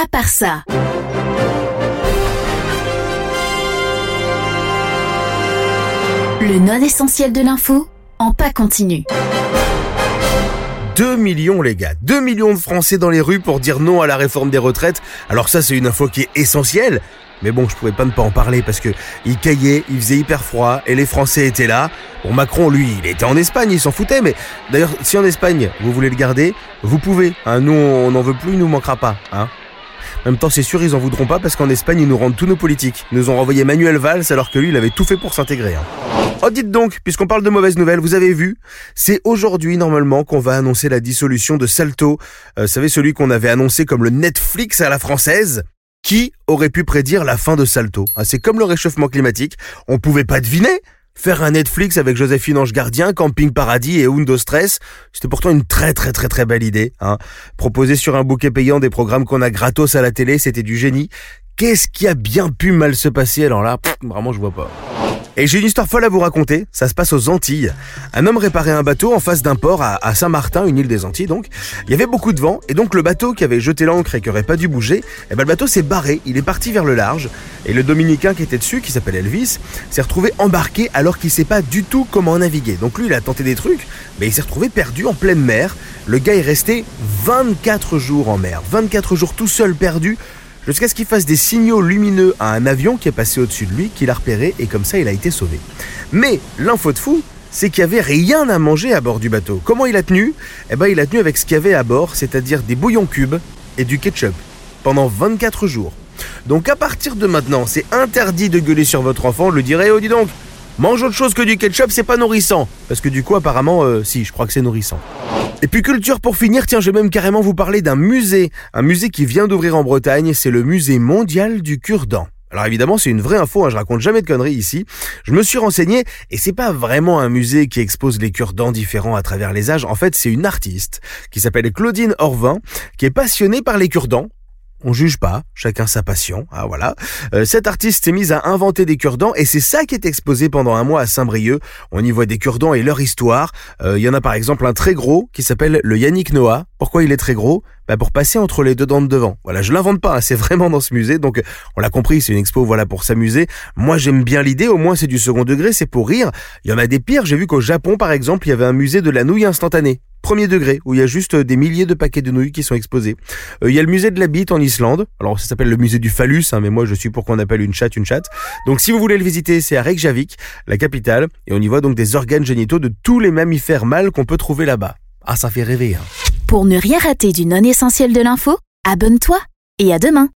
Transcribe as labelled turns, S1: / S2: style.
S1: à part ça. Le non essentiel de l'info en pas continu.
S2: 2 millions les gars, 2 millions de Français dans les rues pour dire non à la réforme des retraites. Alors ça c'est une info qui est essentielle. Mais bon, je pouvais pas ne pas en parler parce que il caillait, il faisait hyper froid et les Français étaient là. Bon, Macron, lui, il était en Espagne, il s'en foutait. Mais d'ailleurs, si en Espagne vous voulez le garder, vous pouvez. Hein, nous, on n'en veut plus, il nous manquera pas. Hein. En même temps, c'est sûr, ils en voudront pas parce qu'en Espagne, ils nous rendent tous nos politiques. Ils nous ont renvoyé Manuel Valls alors que lui, il avait tout fait pour s'intégrer. Hein. Oh, dites donc, puisqu'on parle de mauvaises nouvelles, vous avez vu, c'est aujourd'hui normalement qu'on va annoncer la dissolution de Salto. Euh, vous savez, celui qu'on avait annoncé comme le Netflix à la française. Qui aurait pu prédire la fin de Salto? Ah, C'est comme le réchauffement climatique, on pouvait pas deviner. Faire un Netflix avec Joséphine Ange Gardien, Camping Paradis et Undo Stress, c'était pourtant une très très très très belle idée. Hein. Proposer sur un bouquet payant des programmes qu'on a gratos à la télé, c'était du génie. Qu'est-ce qui a bien pu mal se passer? Alors là Vraiment, je vois pas. Et j'ai une histoire folle à vous raconter. Ça se passe aux Antilles. Un homme réparait un bateau en face d'un port à, Saint-Martin, une île des Antilles donc. Il y avait beaucoup de vent et donc le bateau qui avait jeté l'ancre et qui aurait pas dû bouger, eh ben le bateau s'est barré. Il est parti vers le large et le Dominicain qui était dessus, qui s'appelle Elvis, s'est retrouvé embarqué alors qu'il sait pas du tout comment naviguer. Donc lui, il a tenté des trucs, mais il s'est retrouvé perdu en pleine mer. Le gars est resté 24 jours en mer, 24 jours tout seul perdu jusqu'à ce qu'il fasse des signaux lumineux à un avion qui est passé au-dessus de lui, qu'il a repéré et comme ça il a été sauvé. Mais l'info de fou, c'est qu'il n'y avait rien à manger à bord du bateau. Comment il a tenu? Eh ben il a tenu avec ce qu'il y avait à bord, c'est-à-dire des bouillons cubes et du ketchup, pendant 24 jours. Donc à partir de maintenant, c'est interdit de gueuler sur votre enfant, le dirait, oh dis donc, mange autre chose que du ketchup, c'est pas nourrissant. Parce que du coup apparemment, euh, si, je crois que c'est nourrissant. Et puis culture pour finir, tiens, je vais même carrément vous parler d'un musée. Un musée qui vient d'ouvrir en Bretagne, c'est le musée mondial du cure-dent. Alors évidemment, c'est une vraie info, hein, je raconte jamais de conneries ici. Je me suis renseigné et c'est pas vraiment un musée qui expose les cure-dents différents à travers les âges. En fait, c'est une artiste qui s'appelle Claudine Orvin, qui est passionnée par les cure-dents on juge pas, chacun sa passion. Ah voilà. Euh, cet artiste s'est mise à inventer des cure-dents et c'est ça qui est exposé pendant un mois à Saint-Brieuc. On y voit des cure-dents et leur histoire. Euh, il y en a par exemple un très gros qui s'appelle le Yannick Noah. Pourquoi il est très gros? Bah Pour passer entre les deux dents de devant. Voilà, je l'invente pas, hein, c'est vraiment dans ce musée. Donc on l'a compris, c'est une expo voilà pour s'amuser. Moi j'aime bien l'idée, au moins c'est du second degré, c'est pour rire. Il y en a des pires, j'ai vu qu'au Japon par exemple, il y avait un musée de la nouille instantanée premier degré, où il y a juste des milliers de paquets de nouilles qui sont exposés. Euh, il y a le musée de la bite en Islande. Alors ça s'appelle le musée du phallus, hein, mais moi je suis pour qu'on appelle une chatte une chatte. Donc si vous voulez le visiter, c'est à Reykjavik, la capitale, et on y voit donc des organes génitaux de tous les mammifères mâles qu'on peut trouver là-bas. Ah, ça fait rêver. Hein.
S1: Pour ne rien rater du non essentiel de l'info, abonne-toi et à demain.